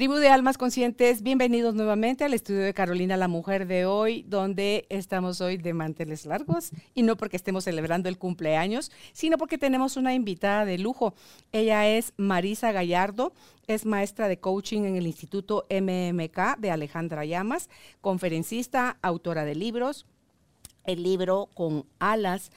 Tribu de Almas Conscientes, bienvenidos nuevamente al estudio de Carolina, la mujer de hoy, donde estamos hoy de manteles largos y no porque estemos celebrando el cumpleaños, sino porque tenemos una invitada de lujo. Ella es Marisa Gallardo, es maestra de coaching en el Instituto MMK de Alejandra Llamas, conferencista, autora de libros, el libro con alas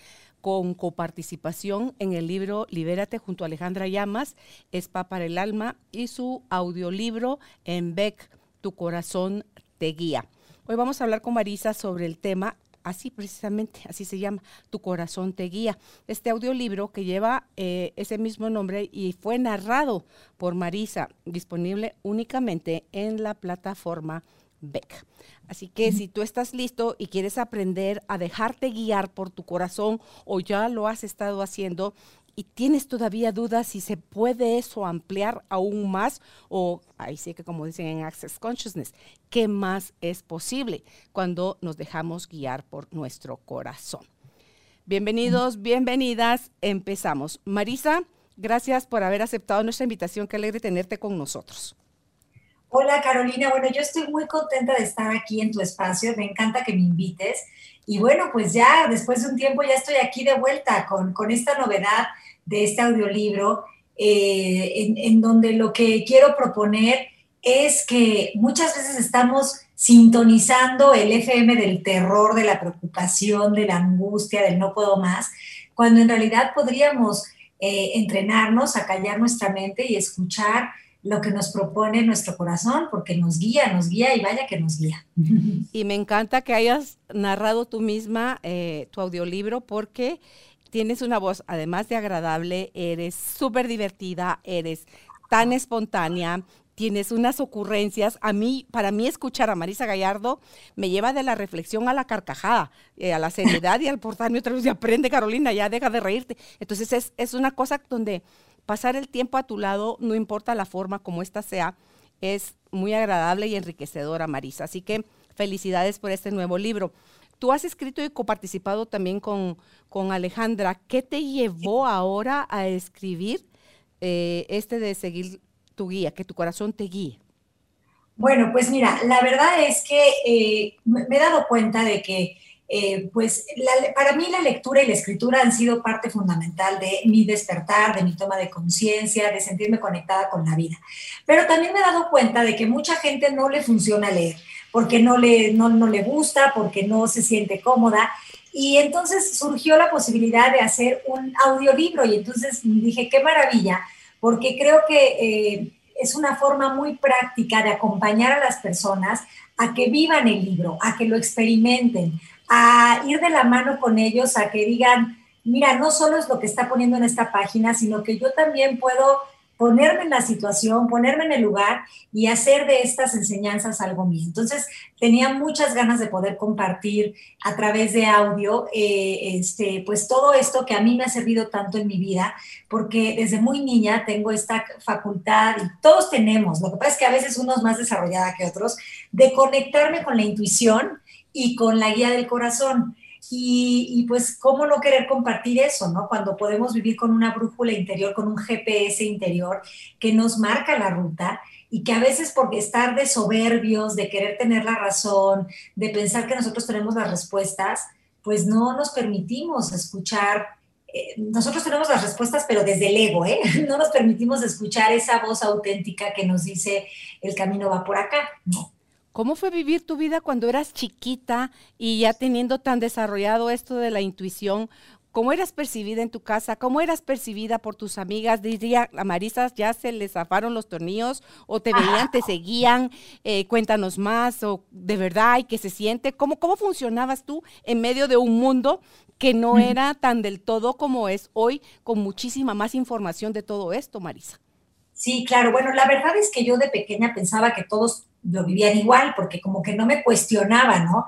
con coparticipación en el libro Libérate junto a Alejandra Llamas, Spa para el Alma y su audiolibro En Beck, Tu Corazón te guía. Hoy vamos a hablar con Marisa sobre el tema, así precisamente, así se llama, Tu Corazón te guía. Este audiolibro que lleva eh, ese mismo nombre y fue narrado por Marisa, disponible únicamente en la plataforma Así que si tú estás listo y quieres aprender a dejarte guiar por tu corazón o ya lo has estado haciendo y tienes todavía dudas si se puede eso ampliar aún más o ahí sí que como dicen en Access Consciousness, ¿qué más es posible cuando nos dejamos guiar por nuestro corazón? Bienvenidos, bienvenidas, empezamos. Marisa, gracias por haber aceptado nuestra invitación, qué alegre tenerte con nosotros. Hola Carolina, bueno, yo estoy muy contenta de estar aquí en tu espacio, me encanta que me invites. Y bueno, pues ya después de un tiempo ya estoy aquí de vuelta con, esta novedad de este audiolibro, eh, en, donde lo que quiero proponer es que muchas veces estamos sintonizando el FM del terror, de la preocupación, de la angustia, del no puedo más, cuando en realidad podríamos eh, entrenarnos a callar nuestra mente y escuchar lo que nos propone nuestro corazón, porque nos guía, nos guía y vaya que nos guía. Y me encanta que hayas narrado tú misma eh, tu audiolibro porque tienes una voz, además de agradable, eres súper divertida, eres tan espontánea, tienes unas ocurrencias. A mí, para mí escuchar a Marisa Gallardo me lleva de la reflexión a la carcajada, eh, a la seriedad y al portarme otra vez y aprende Carolina, ya deja de reírte. Entonces es, es una cosa donde pasar el tiempo a tu lado, no importa la forma como ésta sea, es muy agradable y enriquecedora, Marisa. Así que felicidades por este nuevo libro. Tú has escrito y coparticipado también con, con Alejandra. ¿Qué te llevó ahora a escribir eh, este de seguir tu guía, que tu corazón te guíe? Bueno, pues mira, la verdad es que eh, me he dado cuenta de que eh, pues para mí la lectura y la escritura han sido parte fundamental de mi despertar, de mi toma de conciencia, de sentirme conectada con la vida. Pero también me he dado cuenta de que mucha gente no le funciona leer, porque no le, no, no le gusta, porque no se siente cómoda. Y entonces surgió la posibilidad de hacer un audiolibro y entonces dije, qué maravilla, porque creo que eh, es una forma muy práctica de acompañar a las personas a que vivan el libro, a que lo experimenten, a ir de la mano con ellos, a que digan, mira, no solo es lo que está poniendo en esta página, sino que yo también puedo ponerme en la situación, ponerme en el lugar y hacer de estas enseñanzas algo mío. Entonces, tenía muchas ganas de poder compartir a través de audio, eh, este, pues todo esto que a mí me ha servido tanto en mi vida, porque desde muy niña tengo esta facultad, y todos tenemos, lo que pasa es que a veces unos más desarrollada que otros, de conectarme con la intuición y con la guía del corazón. Y, pues, ¿cómo no querer compartir eso, no? Cuando podemos vivir con una brújula interior, con un GPS interior que nos marca la ruta y que a veces por estar de soberbios, de querer tener la razón, de pensar que nosotros tenemos las respuestas, pues no nos permitimos escuchar. Eh, nosotros tenemos las respuestas, pero desde el ego, ¿eh? No nos permitimos escuchar esa voz auténtica que nos dice el camino va por acá, ¿no? ¿Cómo fue vivir tu vida cuando eras chiquita y ya teniendo tan desarrollado esto de la intuición? ¿Cómo eras percibida en tu casa? ¿Cómo eras percibida por tus amigas? Diría, a Marisa ya se les zafaron los tornillos o te veían, te seguían, eh, cuéntanos más o de verdad y qué se siente. ¿Cómo, ¿Cómo funcionabas tú en medio de un mundo que no era tan del todo como es hoy, con muchísima más información de todo esto, Marisa? Sí, claro. Bueno, la verdad es que yo de pequeña pensaba que todos lo vivían igual, porque como que no me cuestionaba, ¿no?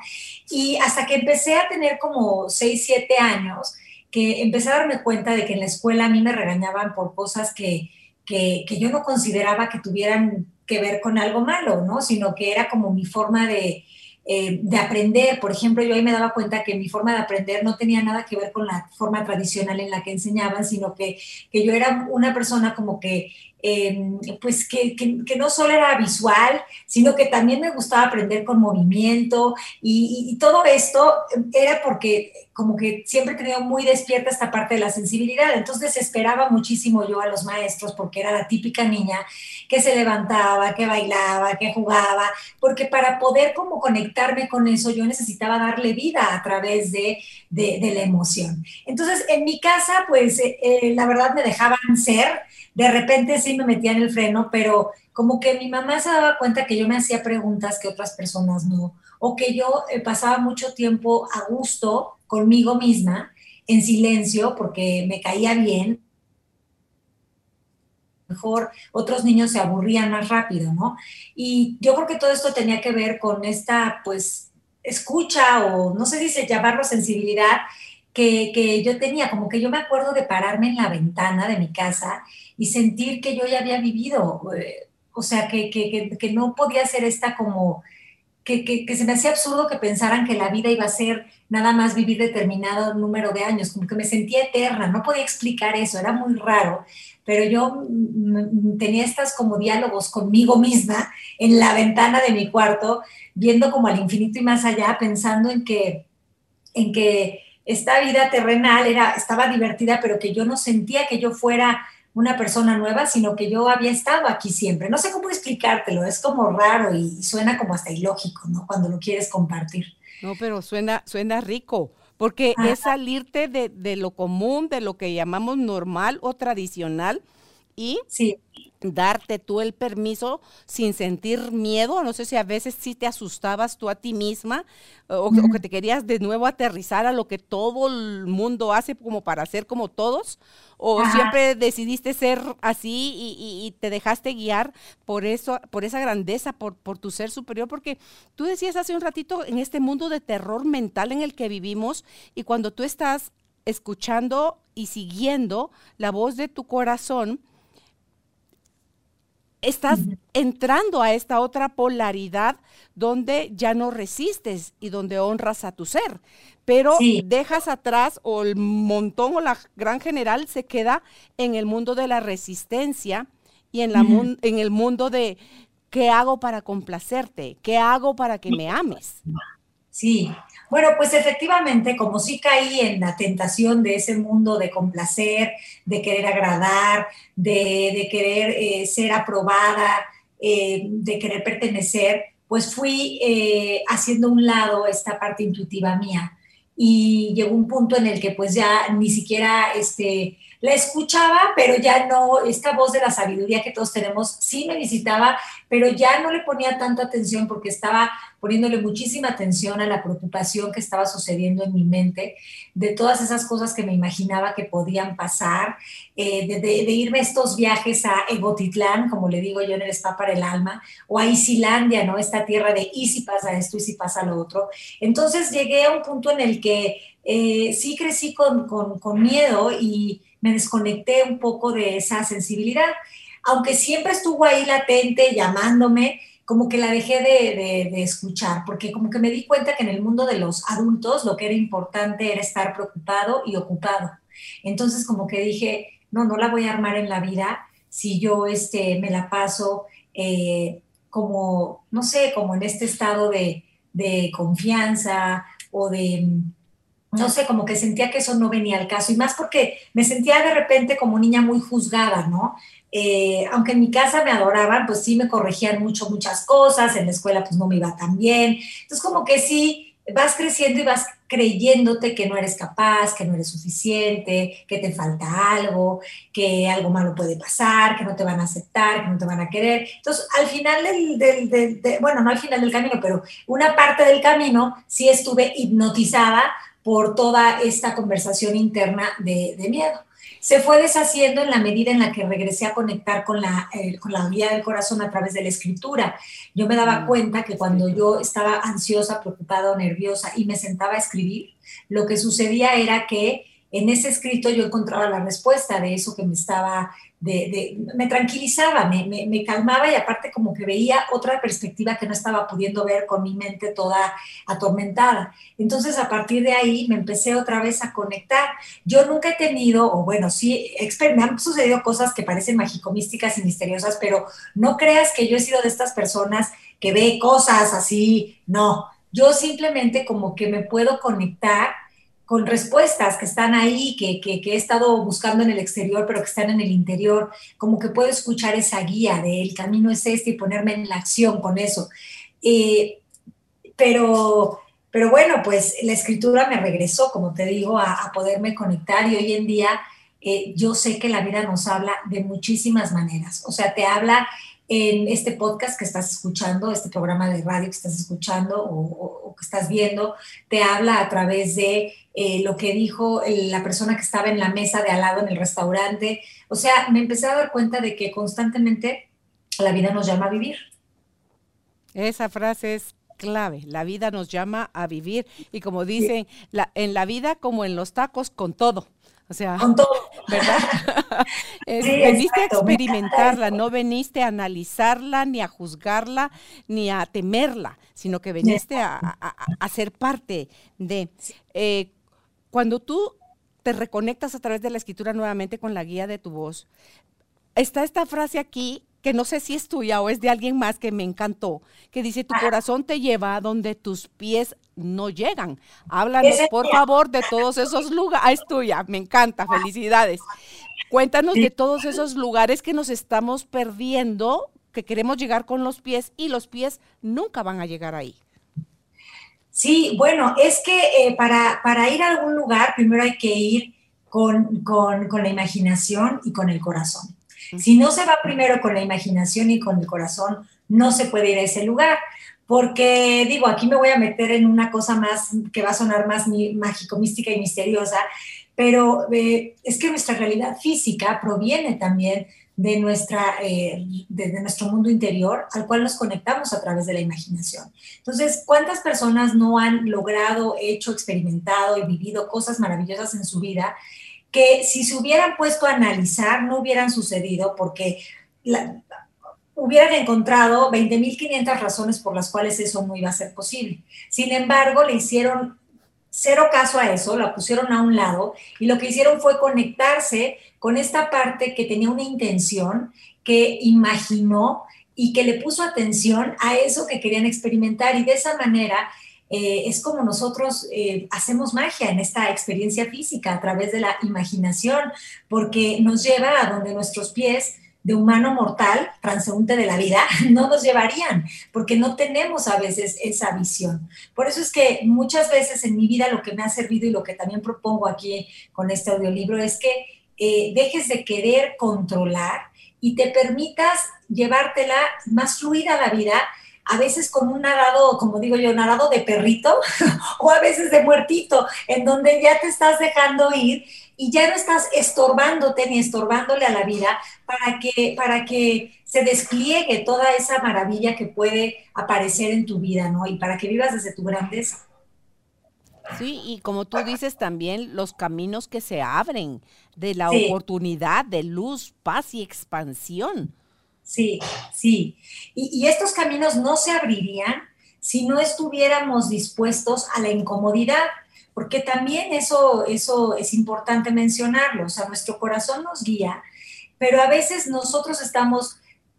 Y hasta que empecé a tener como 6, 7 años, que empecé a darme cuenta de que en la escuela a mí me regañaban por cosas que, que, que yo no consideraba que tuvieran que ver con algo malo, ¿no? Sino que era como mi forma de, eh, de aprender. Por ejemplo, yo ahí me daba cuenta que mi forma de aprender no tenía nada que ver con la forma tradicional en la que enseñaban, sino que, que yo era una persona como que Em, pues que, que, no solo era visual, sino que también me gustaba aprender con movimiento y, todo esto era porque como que siempre tenido muy despierta esta parte de la sensibilidad, entonces esperaba muchísimo yo a los maestros porque era la típica niña que se levantaba, que bailaba, que jugaba, porque para poder como conectarme con eso yo necesitaba darle vida a través de, de, la emoción. Entonces en mi casa pues eh, eh, la verdad me dejaban ser, de repente sí me metía en el freno, pero como que mi mamá se daba cuenta que yo me hacía preguntas que otras personas no, o que yo eh, pasaba mucho tiempo a gusto conmigo misma, en silencio, porque me caía bien. Mejor otros niños se aburrían más rápido, ¿no? Y yo creo que todo esto tenía que ver con esta, pues, escucha o no sé si se llamarlo sensibilidad que, que yo tenía, como que yo me acuerdo de pararme en la ventana de mi casa y sentir que yo ya había vivido, eh, o sea, que, que, que, no podía ser esta como, que, se me hacía absurdo que pensaran que la vida iba a ser nada más vivir determinado número de años, como que me sentía eterna, no podía explicar eso, era muy raro, pero yo tenía estas como diálogos conmigo misma en la ventana de mi cuarto, viendo como al infinito y más allá, pensando en que, en que esta vida terrenal era, estaba divertida, pero que yo no sentía que yo fuera una persona nueva, sino que yo había estado aquí siempre. No sé cómo explicártelo, es como raro y, suena como hasta ilógico, ¿no? Cuando lo quieres compartir. No, pero suena, suena rico, porque es salirte de, de, lo común, de lo que llamamos normal o tradicional y sí darte tú el permiso sin sentir miedo. No sé si a veces sí te asustabas tú a ti misma o, que te querías de nuevo aterrizar a lo que todo el mundo hace como para ser como todos. O siempre decidiste ser así y, te dejaste guiar por eso, por esa grandeza, por, por tu ser superior. Porque tú decías hace un ratito en este mundo de terror mental en el que vivimos y cuando tú estás escuchando y siguiendo la voz de tu corazón, estás entrando a esta otra polaridad donde ya no resistes y donde honras a tu ser, pero dejas atrás o el montón o la gran general se queda en el mundo de la resistencia y en, la en el mundo de qué hago para complacerte, qué hago para que me ames. Sí, bueno, pues efectivamente, como sí caí en la tentación de ese mundo de complacer, de querer agradar, de, querer eh, ser aprobada, eh, de querer pertenecer, pues fui eh, haciendo un lado esta parte intuitiva mía. Y llegó un punto en el que pues ya ni siquiera este, la escuchaba, pero ya no, esta voz de la sabiduría que todos tenemos sí me visitaba, pero ya no le ponía tanta atención porque estaba poniéndole muchísima atención a la preocupación que estaba sucediendo en mi mente, de todas esas cosas que me imaginaba que podían pasar, eh, de, irme estos viajes a Egotitlán, como le digo yo en el Spa para el Alma, o a Isilandia, ¿no? Esta tierra de y si pasa esto y si pasa lo otro. Entonces llegué a un punto en el que eh, sí crecí con, con, con miedo y me desconecté un poco de esa sensibilidad. Aunque siempre estuvo ahí latente, llamándome, como que la dejé de, escuchar, porque como que me di cuenta que en el mundo de los adultos lo que era importante era estar preocupado y ocupado. Entonces como que dije, no, no la voy a armar en la vida si yo este, me la paso eh, como, no sé, como en este estado de, de confianza o de, no sé, como que sentía que eso no venía al caso, y más porque me sentía de repente como niña muy juzgada, ¿no? Eh, aunque en mi casa me adoraban, pues sí me corregían mucho muchas cosas, en la escuela pues no me iba tan bien. Entonces como que sí, vas creciendo y vas creyéndote que no eres capaz, que no eres suficiente, que te falta algo, que algo malo puede pasar, que no te van a aceptar, que no te van a querer. Entonces, al final del, bueno, no al final del camino, pero una parte del camino sí estuve hipnotizada por toda esta conversación interna de miedo se fue deshaciendo en la medida en la que regresé a conectar con la, eh, con la vida del corazón a través de la escritura. Yo me daba mm, cuenta que cuando yo estaba ansiosa, preocupada o nerviosa y me sentaba a escribir, lo que sucedía era que en ese escrito yo encontraba la respuesta de eso que me estaba, me tranquilizaba, me, me, calmaba y aparte como que veía otra perspectiva que no estaba pudiendo ver con mi mente toda atormentada. Entonces a partir de ahí me empecé otra vez a conectar. Yo nunca he tenido, o bueno, sí, me han sucedido cosas que parecen mágico-místicas y misteriosas, pero no creas que yo he sido de estas personas que ve cosas así, no. Yo simplemente como que me puedo conectar con respuestas que están ahí, que, he estado buscando en el exterior, pero que están en el interior, como que puedo escuchar esa guía de el camino es este y ponerme en la acción con eso. Eh, pero, pero bueno, pues la escritura me regresó, como te digo, a, poderme conectar y hoy en día eh, yo sé que la vida nos habla de muchísimas maneras. O sea, te habla en este podcast que estás escuchando, este programa de radio que estás escuchando o, que estás viendo, te habla a través de eh, lo que dijo la persona que estaba en la mesa de al lado en el restaurante. O sea, me empecé a dar cuenta de que constantemente la vida nos llama a vivir. Esa frase es clave. La vida nos llama a vivir y como dicen, la, en la vida como en los tacos, con todo. O sea, con todo. ¿Verdad? veniste a experimentarla, no veniste a analizarla, ni a juzgarla, ni a temerla, sino que veniste a, ser parte de. Eh, cuando tú te reconectas a través de la escritura nuevamente con la guía de tu voz, está esta frase aquí que no sé si es tuya o es de alguien más que me encantó, que dice, tu corazón te lleva a donde tus pies no llegan. Háblanos, por favor, de todos esos lugares. Ah, es tuya, me encanta, felicidades. Cuéntanos de todos esos lugares que nos estamos perdiendo, que queremos llegar con los pies y los pies nunca van a llegar ahí. Sí, bueno, es que eh, para, para, ir a algún lugar, primero hay que ir con, con, con la imaginación y con el corazón. Si no se va primero con la imaginación y con el corazón, no se puede ir a ese lugar. Porque digo, aquí me voy a meter en una cosa más que va a sonar más mágico, mística y misteriosa, pero eh, es que nuestra realidad física proviene también de, nuestra, eh, de, nuestro mundo interior al cual nos conectamos a través de la imaginación. Entonces, ¿cuántas personas no han logrado, hecho, experimentado y vivido cosas maravillosas en su vida que si se hubieran puesto a analizar no hubieran sucedido porque hubieran encontrado 20.500 razones por las cuales eso no iba a ser posible. Sin embargo, le hicieron cero caso a eso, la pusieron a un lado y lo que hicieron fue conectarse con esta parte que tenía una intención, que imaginó y que le puso atención a eso que querían experimentar y de esa manera eh, es como nosotros eh, hacemos magia en esta experiencia física a través de la imaginación, porque nos lleva a donde nuestros pies de humano mortal, transeúnte de la vida, no nos llevarían, porque no tenemos a veces esa visión. Por eso es que muchas veces en mi vida lo que me ha servido y lo que también propongo aquí con este audiolibro es que eh, dejes de querer controlar y te permitas llevártela más fluida la vida a veces con un nadado, como digo yo, nadado de perrito o a veces de muertito, en donde ya te estás dejando ir y ya no estás estorbándote ni estorbándole a la vida para que, para que se despliegue toda esa maravilla que puede aparecer en tu vida, ¿no? Y para que vivas desde tu grandeza. Sí, y como tú dices también, los caminos que se abren de la oportunidad de luz, paz y expansión. Sí, sí. Y, estos caminos no se abrirían si no estuviéramos dispuestos a la incomodidad, porque también eso, eso es importante mencionarlo. O sea, nuestro corazón nos guía, pero a veces nosotros estamos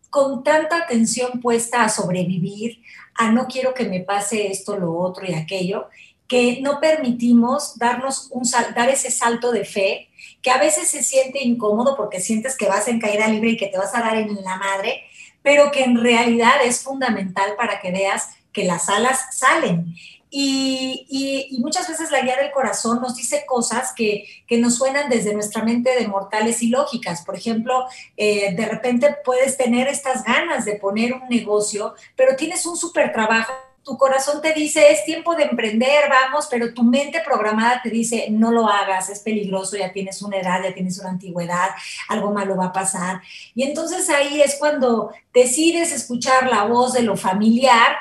con tanta atención puesta a sobrevivir, a no quiero que me pase esto, lo otro y aquello, que no permitimos darnos un dar ese salto de fe, que a veces se siente incómodo porque sientes que vas en caída libre y que te vas a dar en la madre, pero que en realidad es fundamental para que veas que las alas salen. Y, muchas veces la guía del corazón nos dice cosas que, nos suenan desde nuestra mente de mortales y lógicas. Por ejemplo, eh, de repente puedes tener estas ganas de poner un negocio, pero tienes un súper trabajo tu corazón te dice, es tiempo de emprender, vamos, pero tu mente programada te dice, no lo hagas, es peligroso, ya tienes una edad, ya tienes una antigüedad, algo malo va a pasar. Y entonces ahí es cuando decides escuchar la voz de lo familiar,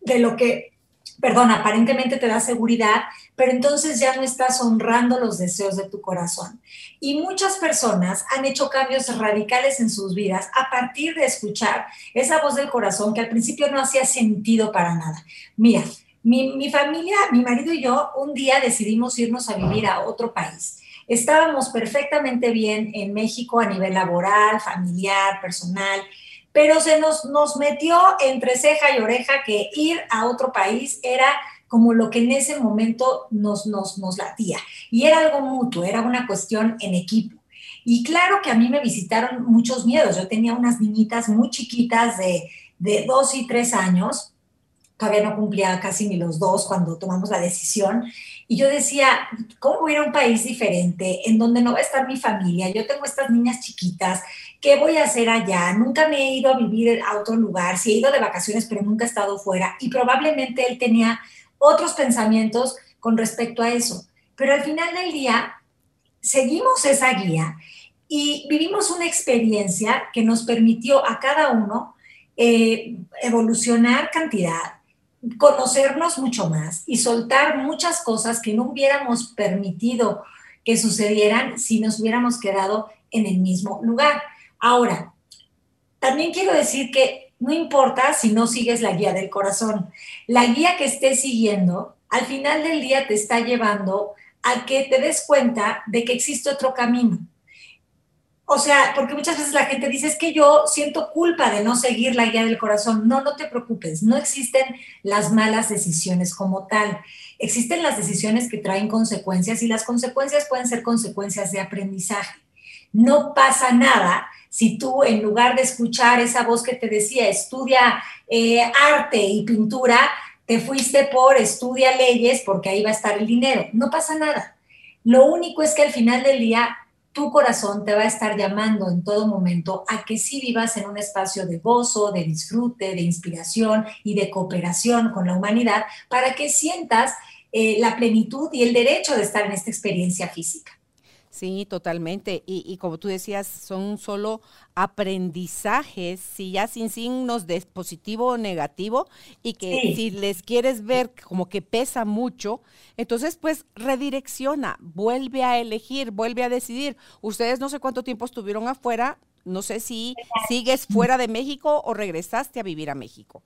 de lo que perdón, aparentemente te da seguridad, pero entonces ya no estás honrando los deseos de tu corazón. Y muchas personas han hecho cambios radicales en sus vidas a partir de escuchar esa voz del corazón que al principio no hacía sentido para nada. Mira, mi, mi familia, mi marido y yo, un día decidimos irnos a vivir a otro país. Estábamos perfectamente bien en México a nivel laboral, familiar, personal pero se nos, nos metió entre ceja y oreja que ir a otro país era como lo que en ese momento nos, nos, nos latía. Y era algo mutuo, era una cuestión en equipo. Y claro que a mí me visitaron muchos miedos. Yo tenía unas niñitas muy chiquitas de, de dos y tres años, todavía no cumplía casi ni los dos cuando tomamos la decisión. Y yo decía, ¿cómo voy a ir a un país diferente en donde no va a estar mi familia? Yo tengo estas niñas chiquitas, ¿qué voy a hacer allá? Nunca me he ido a vivir a otro lugar, sí he ido de vacaciones, pero nunca he estado fuera. Y probablemente él tenía otros pensamientos con respecto a eso. Pero al final del día, seguimos esa guía y vivimos una experiencia que nos permitió a cada uno eh, evolucionar cantidad, conocernos mucho más y soltar muchas cosas que no hubiéramos permitido que sucedieran si nos hubiéramos quedado en el mismo lugar. Ahora, también quiero decir que no importa si no sigues la guía del corazón, la guía que estés siguiendo, al final del día te está llevando a que te des cuenta de que existe otro camino. O sea, porque muchas veces la gente dice, es que yo siento culpa de no seguir la guía del corazón. No, no te preocupes, no existen las malas decisiones como tal. Existen las decisiones que traen consecuencias y las consecuencias pueden ser consecuencias de aprendizaje. No pasa nada si tú en lugar de escuchar esa voz que te decía, estudia eh, arte y pintura, te fuiste por estudia leyes porque ahí va a estar el dinero. No pasa nada. Lo único es que al final del día tu corazón te va a estar llamando en todo momento a que sí vivas en un espacio de gozo, de disfrute, de inspiración y de cooperación con la humanidad para que sientas eh, la plenitud y el derecho de estar en esta experiencia física. Sí, totalmente. Y, como tú decías, son solo aprendizajes, si ya sin signos de positivo o negativo, y que si les quieres ver como que pesa mucho, entonces pues redirecciona, vuelve a elegir, vuelve a decidir. Ustedes no sé cuánto tiempo estuvieron afuera, no sé si sigues fuera de México o regresaste a vivir a México.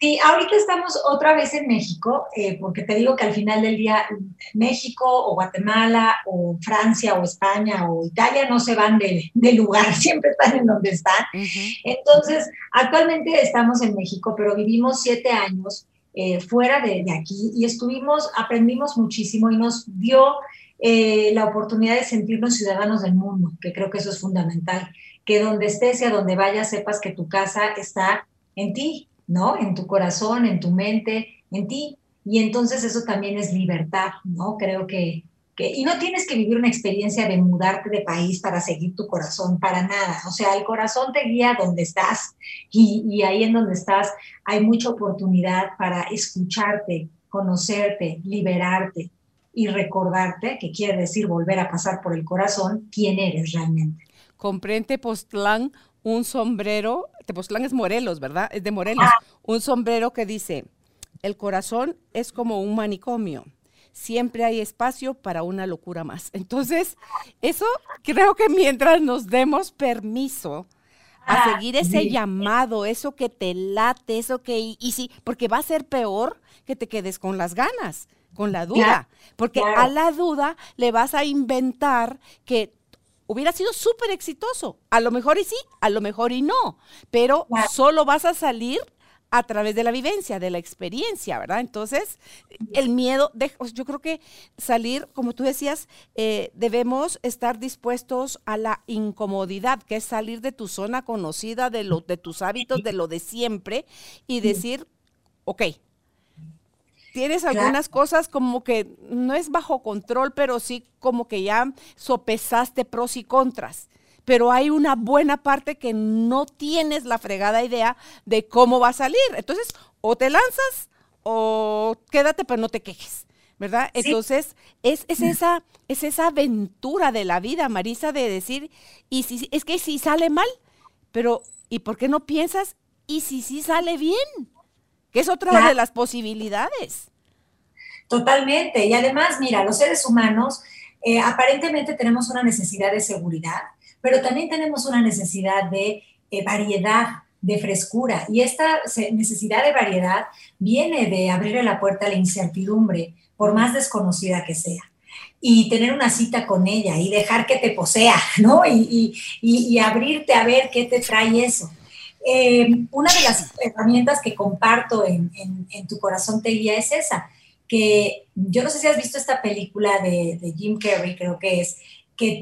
Sí, ahorita estamos otra vez en México, eh, porque te digo que al final del día México o Guatemala o Francia o España o Italia no se van de, lugar, siempre están en donde están. Entonces, actualmente estamos en México, pero vivimos siete años eh, fuera de, aquí y estuvimos, aprendimos muchísimo y nos dio eh, la oportunidad de sentirnos ciudadanos del mundo, que creo que eso es fundamental, que donde estés y a donde vayas sepas que tu casa está en ti, ¿no? En tu corazón, en tu mente, en ti. Y entonces eso también es libertad, ¿no? Creo que, que, y no tienes que vivir una experiencia de mudarte de país para seguir tu corazón, para nada. O sea, el corazón te guía donde estás y, y ahí en donde estás hay mucha oportunidad para escucharte, conocerte, liberarte y recordarte, que quiere decir volver a pasar por el corazón, quién eres realmente. Comprende Postlán un sombrero, Tepoztlán es Morelos, ¿verdad? Es de Morelos. Un sombrero que dice, el corazón es como un manicomio. Siempre hay espacio para una locura más. Entonces, eso creo que mientras nos demos permiso a ah, seguir ese llamado, eso que te late, eso que, y, sí, porque va a ser peor que te quedes con las ganas, con la duda, porque a la duda le vas a inventar que hubiera sido súper exitoso. A lo mejor y sí, a lo mejor y no, pero solo vas a salir a través de la vivencia, de la experiencia, ¿verdad? Entonces, el miedo, de, yo creo que salir, como tú decías, eh, debemos estar dispuestos a la incomodidad, que es salir de tu zona conocida, de, lo, de tus hábitos, de lo de siempre, y decir, ok, tienes algunas cosas como que no es bajo control, pero sí como que ya sopesaste pros y contras. Pero hay una buena parte que no tienes la fregada idea de cómo va a salir. Entonces, o te lanzas o quédate, pero no te quejes. ¿verdad? Entonces, es, es, esa, es esa aventura de la vida, Marisa, de decir, y si, es que si sale mal, pero ¿y por qué no piensas? ¿Y si sí sale bien? Que es otra de las posibilidades. Totalmente. Y además, mira, los seres humanos eh, aparentemente tenemos una necesidad de seguridad, pero también tenemos una necesidad de eh, variedad, de frescura. Y esta necesidad de variedad viene de abrirle la puerta a la incertidumbre, por más desconocida que sea. Y tener una cita con ella y dejar que te posea, ¿no? Y, y, abrirte a ver qué te trae eso. Eh, una de las herramientas que comparto en, en, Tu Corazón Te Guía es esa, que yo no sé si has visto esta película de, de Jim Carrey, creo que es,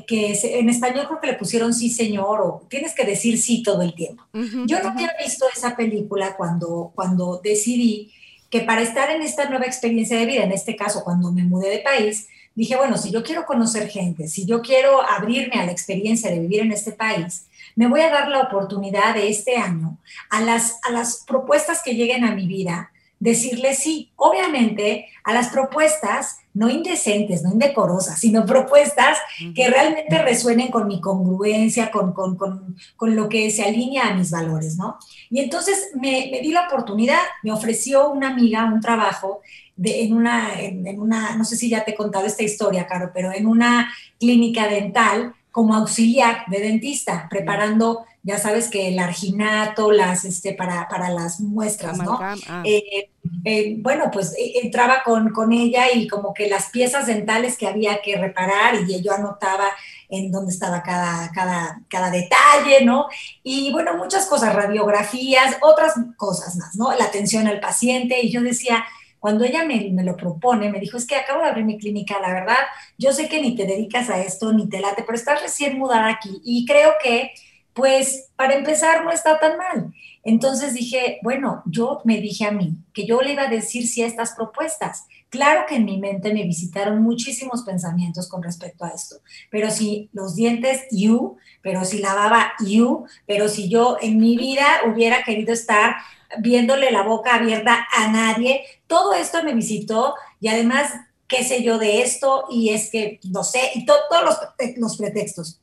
que, en español creo que le pusieron sí señor o tienes que decir sí todo el tiempo. Yo no había visto esa película cuando, cuando decidí que para estar en esta nueva experiencia de vida, en este caso cuando me mudé de país, dije, bueno, si yo quiero conocer gente, si yo quiero abrirme a la experiencia de vivir en este país, me voy a dar la oportunidad de este año a las, a las propuestas que lleguen a mi vida, decirle sí, obviamente a las propuestas no indecentes, no indecorosas, sino propuestas que realmente resuenen con mi congruencia, con, con, con, con, lo que se alinea a mis valores, ¿no? Y entonces me, me di la oportunidad, me ofreció una amiga un trabajo de, en, una, en, una, no sé si ya te he contado esta historia, Caro, pero en una clínica dental como auxiliar de dentista, preparando, ya sabes que el arginato, las, este, para, para las muestras, ¿no? Ah. Eh, eh, bueno, pues e, entraba con, con, ella y como que las piezas dentales que había que reparar y yo anotaba en dónde estaba cada, cada, cada detalle, ¿no? Y bueno, muchas cosas, radiografías, otras cosas más, ¿no? La atención al paciente y yo decía, cuando ella me, lo propone, me dijo, es que acabo de abrir mi clínica, la verdad, yo sé que ni te dedicas a esto, ni te late, pero estás recién mudada aquí y creo que, pues, para empezar, no está tan mal. Entonces dije, bueno, yo me dije a mí que yo le iba a decir sí a estas propuestas. Claro que en mi mente me visitaron muchísimos pensamientos con respecto a esto, pero si los dientes, you, pero si lavaba, you, pero si yo en mi vida hubiera querido estar viéndole la boca abierta a nadie. Todo esto me visitó y además, qué sé yo de esto y es que, no sé, y todos los, los pretextos.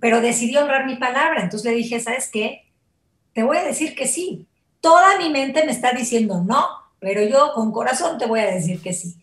Pero decidí honrar mi palabra. Entonces le dije, ¿sabes qué? Te voy a decir que sí. Toda mi mente me está diciendo no, pero yo con corazón te voy a decir que sí.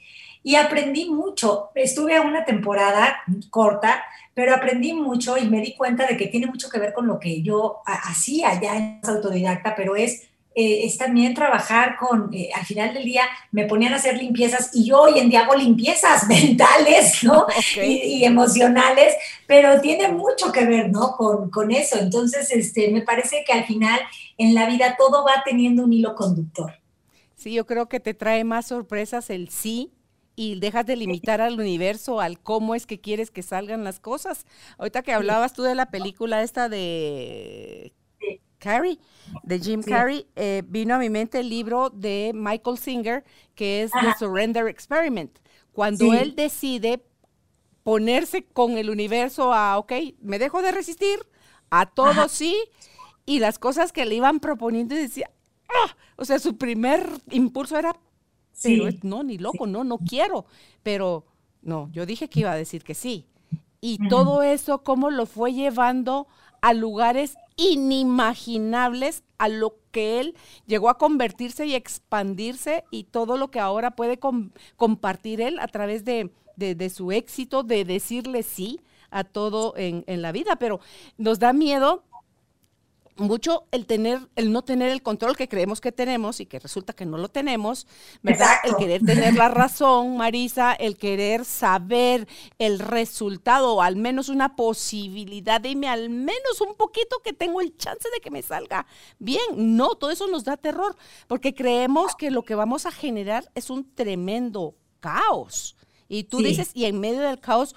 Y aprendí mucho. Estuve una temporada corta, pero aprendí mucho y me di cuenta de que tiene mucho que ver con lo que yo hacía ya en autodidacta, pero es eh, es también trabajar con, eh, al final del día me ponían a hacer limpiezas y yo hoy en día hago limpiezas mentales, ¿no? Y, emocionales, pero tiene mucho que ver, ¿no? Con, con, eso. Entonces, este, me parece que al final en la vida todo va teniendo un hilo conductor. Sí, yo creo que te trae más sorpresas el sí y dejas de limitar al universo, al cómo es que quieres que salgan las cosas. Ahorita que hablabas tú de la película esta de Carrie, de Jim Carrey, eh, vino a mi mente el libro de Michael Singer, que es The Surrender Experiment. Cuando él decide ponerse con el universo a, ok, me dejo de resistir, a todo sí, y las cosas que le iban proponiendo y decía, ah", o sea, su primer impulso era, pero no, ni loco, no, no quiero, pero no, yo dije que iba a decir que sí. Y todo eso, cómo lo fue llevando a lugares inimaginables a lo que él llegó a convertirse y expandirse y todo lo que ahora puede compartir él a través de, su éxito, de decirle sí a todo en la vida. Pero nos da miedo mucho el tener, el no tener el control que creemos que tenemos y que resulta que no lo tenemos, ¿verdad? El querer tener la razón, Marisa, el querer saber el resultado o al menos una posibilidad, dime al menos un poquito que tengo el chance de que me salga bien. No, todo eso nos da terror porque creemos que lo que vamos a generar es un tremendo caos. Y tú dices, y en medio del caos,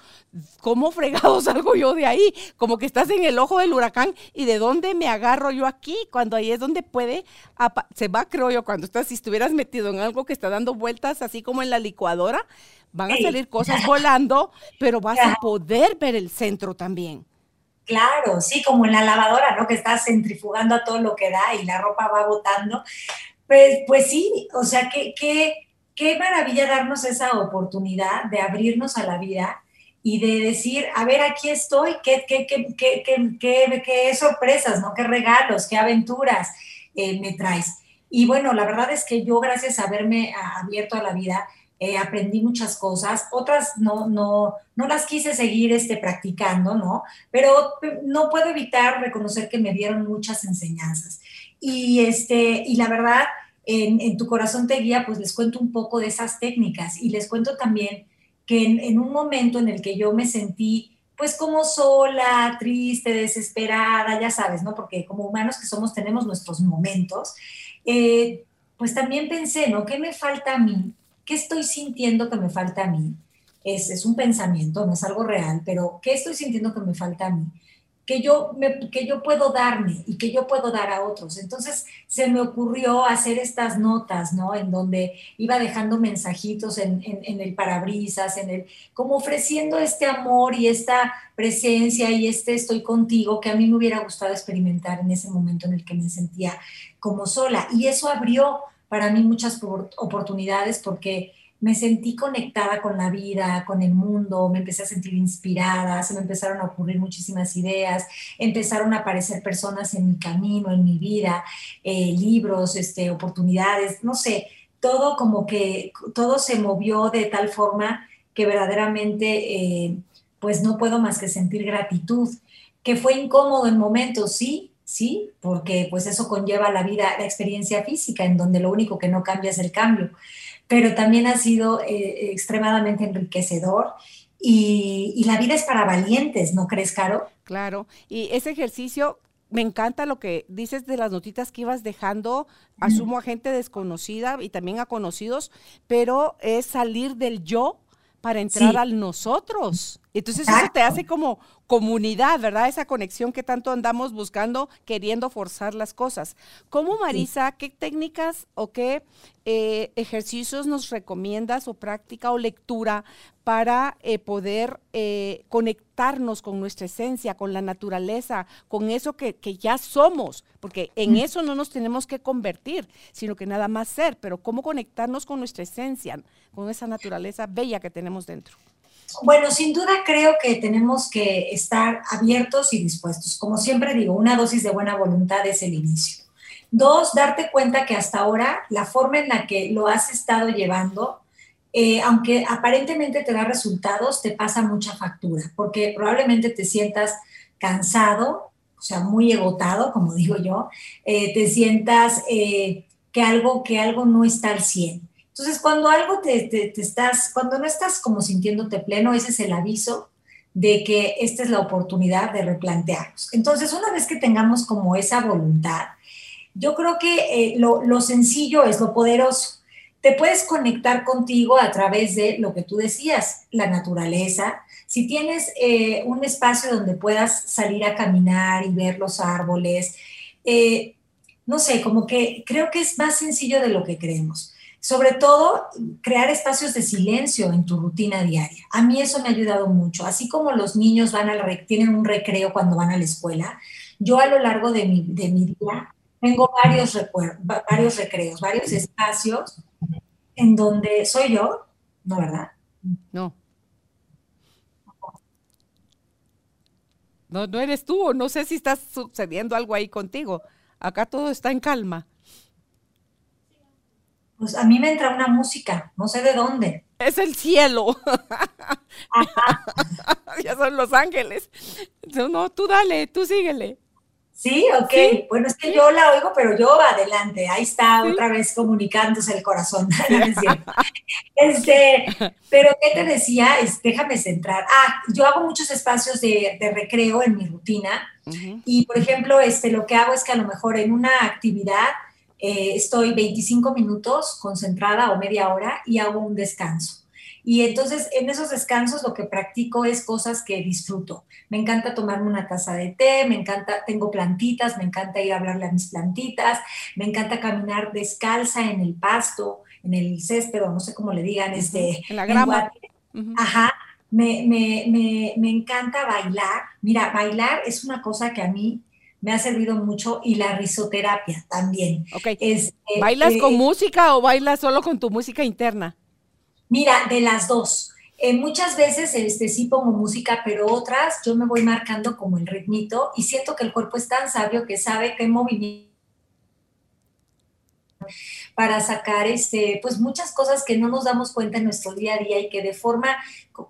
¿cómo fregado salgo yo de ahí? Como que estás en el ojo del huracán y de dónde me agarro yo aquí, cuando ahí es donde puede, se va, creo yo, cuando estás, si estuvieras metido en algo que está dando vueltas, así como en la licuadora, van a salir cosas volando, pero vas a poder ver el centro también. Claro, sí, como en la lavadora, ¿no? Que estás centrifugando a todo lo que da y la ropa va botando. Pues, pues sí, o sea, que, que qué maravilla darnos esa oportunidad de abrirnos a la vida y de decir, a ver, aquí estoy, qué, sorpresas, ¿no? Qué regalos, qué aventuras eh, me traes. Y bueno, la verdad es que yo, gracias a haberme abierto a la vida, eh, aprendí muchas cosas, otras no, no, no las quise seguir este, practicando, ¿no? Pero no puedo evitar reconocer que me dieron muchas enseñanzas. Y, este, y la verdad, en, tu corazón te guía, pues les cuento un poco de esas técnicas y les cuento también que en, en un momento en el que yo me sentí pues como sola, triste, desesperada, ya sabes, ¿no? Porque como humanos que somos tenemos nuestros momentos. Eh, pues también pensé, ¿no? ¿Qué me falta a mí? ¿Qué estoy sintiendo que me falta a mí? Es, es un pensamiento, no es algo real, pero ¿qué estoy sintiendo que me falta a mí? Que yo, que yo puedo darme y que yo puedo dar a otros. Entonces se me ocurrió hacer estas notas, ¿no? En donde iba dejando mensajitos en, en, el parabrisas, en el, como ofreciendo este amor y esta presencia y este estoy contigo que a mí me hubiera gustado experimentar en ese momento en el que me sentía como sola. Y eso abrió para mí muchas oportunidades porque me sentí conectada con la vida, con el mundo, me empecé a sentir inspirada, se me empezaron a ocurrir muchísimas ideas, empezaron a aparecer personas en mi camino, en mi vida, eh, libros, este, oportunidades, no sé, todo como que, todo se movió de tal forma que verdaderamente, eh, pues no puedo más que sentir gratitud, que fue incómodo en momentos, sí, sí, porque pues eso conlleva la vida, la experiencia física, en donde lo único que no cambia es el cambio pero también ha sido eh, extremadamente enriquecedor. Y, la vida es para valientes, ¿no crees, Caro? Claro, y ese ejercicio, me encanta lo que dices de las notitas que ibas dejando, asumo a gente desconocida y también a conocidos, pero es salir del yo para entrar al nosotros. Entonces eso te hace como comunidad, ¿verdad? Esa conexión que tanto andamos buscando, queriendo forzar las cosas. ¿Cómo, Marisa, qué técnicas o qué eh, ejercicios nos recomiendas o práctica o lectura para eh, poder eh, conectarnos con nuestra esencia, con la naturaleza, con eso que, que ya somos? Porque en mm. eso no nos tenemos que convertir, sino que nada más ser, pero cómo conectarnos con nuestra esencia, con esa naturaleza bella que tenemos dentro. Bueno, sin duda creo que tenemos que estar abiertos y dispuestos. Como siempre digo, una dosis de buena voluntad es el inicio. Dos, darte cuenta que hasta ahora la forma en la que lo has estado llevando, eh, aunque aparentemente te da resultados, te pasa mucha factura, porque probablemente te sientas cansado, o sea, muy agotado, como digo yo, eh, te sientas eh, que, algo, que algo no está al 100. Entonces, cuando algo te, estás, cuando no estás como sintiéndote pleno, ese es el aviso de que esta es la oportunidad de replantearnos. Entonces, una vez que tengamos como esa voluntad, yo creo que eh, lo, sencillo es lo poderoso. Te puedes conectar contigo a través de lo que tú decías, la naturaleza. Si tienes eh, un espacio donde puedas salir a caminar y ver los árboles, eh, no sé, como que creo que es más sencillo de lo que creemos. Sobre todo, crear espacios de silencio en tu rutina diaria. A mí eso me ha ayudado mucho. Así como los niños van al tienen un recreo cuando van a la escuela, yo a lo largo de mi, de mi día tengo varios, varios recreos, varios espacios en donde soy yo, ¿no, verdad? No. No, no eres tú, no sé si está sucediendo algo ahí contigo. Acá todo está en calma pues a mí me entra una música, no sé de dónde. Es el cielo. ya son los ángeles. No, no, tú dale, tú síguele. Sí, ok. Bueno, es que yo la oigo, pero yo adelante. Ahí está otra vez comunicándose el corazón. este, pero ¿qué te decía? déjame centrar. Ah, yo hago muchos espacios de, recreo en mi rutina. Y, por ejemplo, este, lo que hago es que a lo mejor en una actividad eh, estoy 25 minutos concentrada o media hora y hago un descanso. Y entonces en esos descansos lo que practico es cosas que disfruto. Me encanta tomarme una taza de té, me encanta, tengo plantitas, me encanta ir a hablarle a mis plantitas, me encanta caminar descalza en el pasto, en el césped, o no sé cómo le digan, este, en la grama. Ajá. Me, me, me, me encanta bailar. Mira, bailar es una cosa que a mí me ha servido mucho y la risoterapia también. Eh, ¿Bailas con eh, música o bailas solo con tu música interna? Mira, de las dos. Eh, muchas veces este, sí pongo música, pero otras yo me voy marcando como el ritmito y siento que el cuerpo es tan sabio que sabe qué movimiento para sacar este, pues muchas cosas que no nos damos cuenta en nuestro día a día y que de forma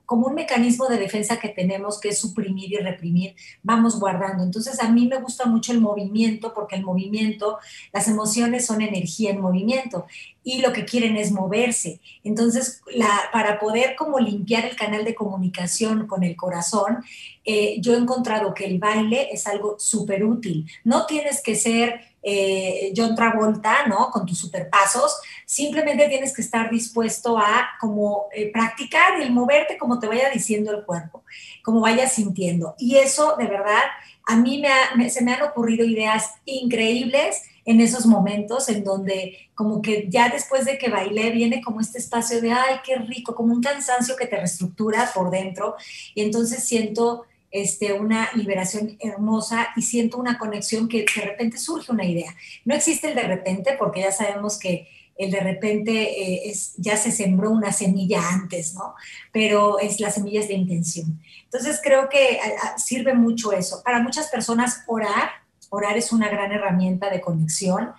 como un mecanismo de defensa que tenemos que es suprimir y reprimir, vamos guardando. Entonces a mí me gusta mucho el movimiento porque el movimiento, las emociones son energía en movimiento y lo que quieren es moverse. Entonces, la, para poder como limpiar el canal de comunicación con el corazón, eh, yo he encontrado que el baile es algo súper útil. No tienes que ser eh, John Travolta, ¿no? Con tus superpasos, simplemente tienes que estar dispuesto a como eh, practicar y moverte como te vaya diciendo el cuerpo, como vayas sintiendo. Y eso, de verdad, a mí me, se me han ocurrido ideas increíbles en esos momentos en donde como que ya después de que bailé viene como este espacio de, ay, qué rico, como un cansancio que te reestructura por dentro y entonces siento este, una liberación hermosa y siento una conexión que de repente surge una idea. No existe el de repente porque ya sabemos que el de repente eh, es, ya se sembró una semilla antes, ¿no? Pero es la semilla es de intención. Entonces creo que sirve mucho eso. Para muchas personas orar, orar es una gran herramienta de conexión.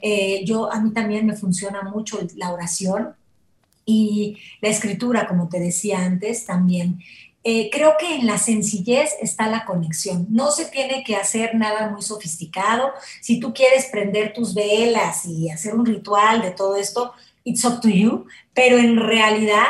Eh, yo, a mí también me funciona mucho la oración y la escritura, como te decía antes, también. Eh, creo que en la sencillez está la conexión. No se tiene que hacer nada muy sofisticado. Si tú quieres prender tus velas y hacer un ritual de todo esto, it's up to you. Pero en realidad,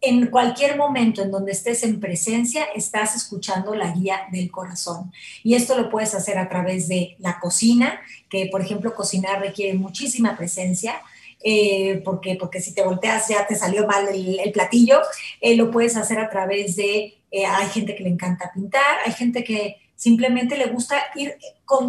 en cualquier momento en donde estés en presencia, estás escuchando la guía del corazón. Y esto lo puedes hacer a través de la cocina, que por ejemplo cocinar requiere muchísima presencia eh, porque, porque si te volteas ya te salió mal el, platillo, eh, lo puedes hacer a través de, eh, hay gente que le encanta pintar, hay gente que simplemente le gusta ir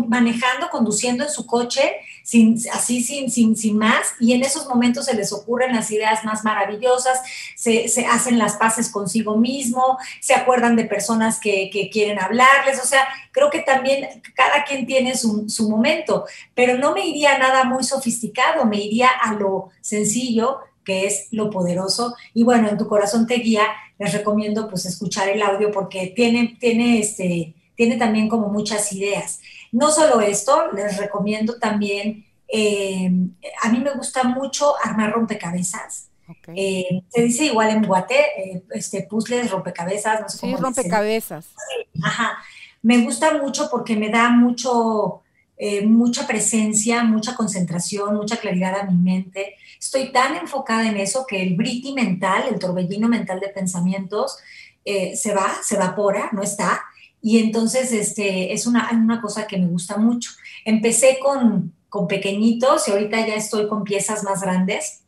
manejando, conduciendo en su coche, sin, así sin, sin, sin más, y en esos momentos se les ocurren las ideas más maravillosas, se, hacen las paces consigo mismo, se acuerdan de personas que, quieren hablarles, o sea, creo que también cada quien tiene su, su momento, pero no me iría a nada muy sofisticado, me iría a lo sencillo, que es lo poderoso. Y bueno, en tu corazón te guía, les recomiendo pues escuchar el audio porque tiene, tiene este tiene también como muchas ideas. No solo esto, les recomiendo también, eh, a mí me gusta mucho armar rompecabezas. Eh, se dice igual en Guate, eh, este, puzzles, rompecabezas, no sé sí, rompecabezas. ajá. Me gusta mucho porque me da mucho, mucha presencia, mucha concentración, mucha claridad a mi mente. Estoy tan enfocada en eso que el briti mental, el torbellino mental de pensamientos, se va, se evapora, no está y entonces este, es una, una cosa que me gusta mucho. Empecé con, con pequeñitos y ahorita ya estoy con piezas más grandes.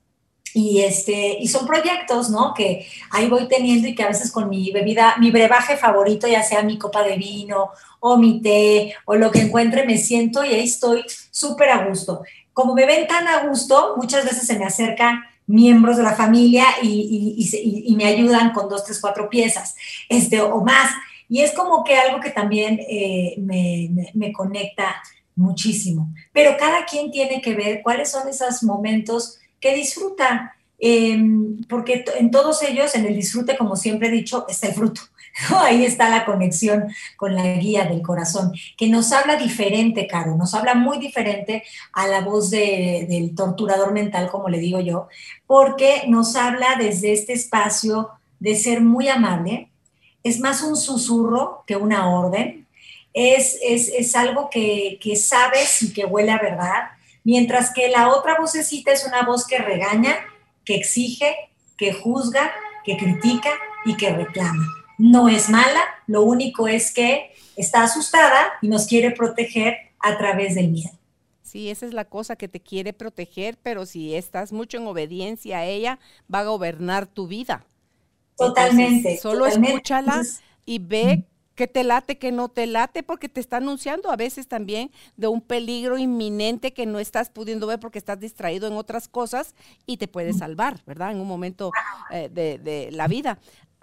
Y, este, y son proyectos, ¿no? Que ahí voy teniendo y que a veces con mi bebida, mi brebaje favorito, ya sea mi copa de vino o mi té o lo que encuentre, me siento y ahí estoy súper a gusto. Como me ven tan a gusto, muchas veces se me acercan miembros de la familia y, y, y me ayudan con dos, tres, cuatro piezas, este, o más. Y es como que algo que también eh, me, conecta muchísimo. Pero cada quien tiene que ver cuáles son esos momentos que disfruta, em, porque en todos ellos, en el disfrute, como siempre he dicho, está el fruto. Ahí está la conexión con la guía del corazón, que nos habla diferente, Caro, nos habla muy diferente a la voz del torturador mental, como le digo yo, porque nos habla desde este espacio de ser muy amable, es más un susurro que una orden, es, es, algo que, que, sabes y que huele a verdad, mientras que la otra vocecita es una voz que regaña, que exige, que juzga, que critica y que reclama. No es mala, lo único es que está asustada y nos quiere proteger a través del miedo. Sí, esa es la cosa que te quiere proteger, pero si estás mucho en obediencia a ella, va a gobernar tu vida. Totalmente. solo escúchala y ve que te late, que no te late, porque te está anunciando a veces también de un peligro inminente que no estás pudiendo ver porque estás distraído en otras cosas y te puede salvar, ¿verdad? En un momento eh, de, la vida.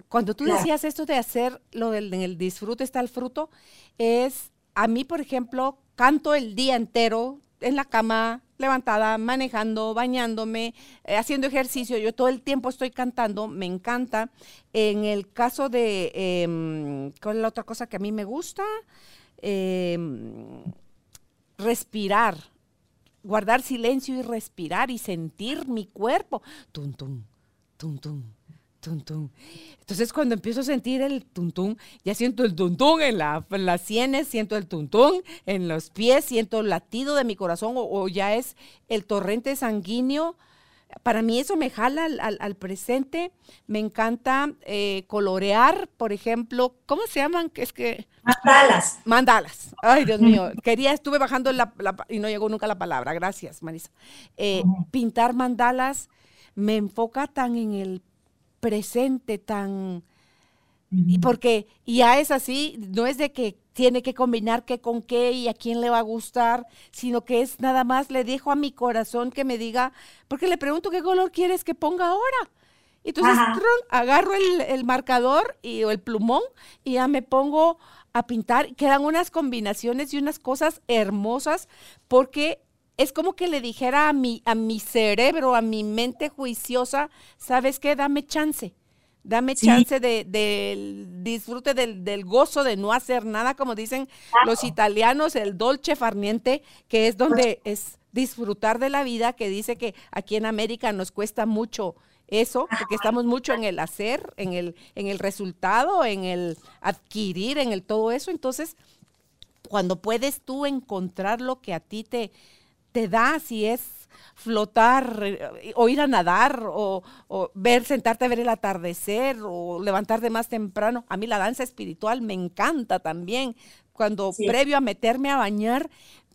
Cuando tú decías esto de hacer lo del en el disfrute está el fruto, es a mí, por ejemplo, canto el día entero en la cama, levantada, manejando, bañándome, eh, haciendo ejercicio. Yo todo el tiempo estoy cantando, me encanta. En el caso de, em, ¿cuál es la otra cosa que a mí me gusta? Em, respirar. guardar silencio y respirar y sentir mi cuerpo. Tum, tum, tum, tum. Tum, Entonces cuando empiezo a sentir el tuntún, ya siento el tuntún en, la, en las sienes, siento el tuntún en los pies, siento el latido de mi corazón o ya es el torrente sanguíneo para mí eso me jala al, presente. Me encanta eh, colorear, por ejemplo, ¿cómo se llaman? Es que mandalas. Mandalas. Ay, Dios mío. Quería, estuve bajando la, y no llegó nunca la palabra. Gracias, Marisa. Eh, pintar mandalas me enfoca tan en el presente, tan y porque ya es así, no es de que tiene que combinar qué con qué y a quién le va a gustar, sino que es nada más le dejo a mi corazón que me diga, porque le pregunto qué color quieres que ponga ahora. Y entonces agarro el, marcador y, o el plumón y ya me pongo a pintar. Quedan unas combinaciones y unas cosas hermosas porque es como que le dijera a mi, a mi cerebro, a mi mente juiciosa, ¿sabes qué? Dame chance Dame chance del de, disfrute del, gozo de no hacer nada, como dicen los italianos, el dolce farniente, que es donde es disfrutar de la vida, que dice que aquí en América nos cuesta mucho eso, porque estamos mucho en el hacer, en el, en el resultado, en el adquirir, en el todo eso. Entonces, cuando puedes tú encontrar lo que a ti te, te da, si es flotar eh, o ir a nadar o, ver, sentarte a ver el atardecer o levantarte más temprano. A mí la danza espiritual me encanta también. Cuando previo a meterme a bañar,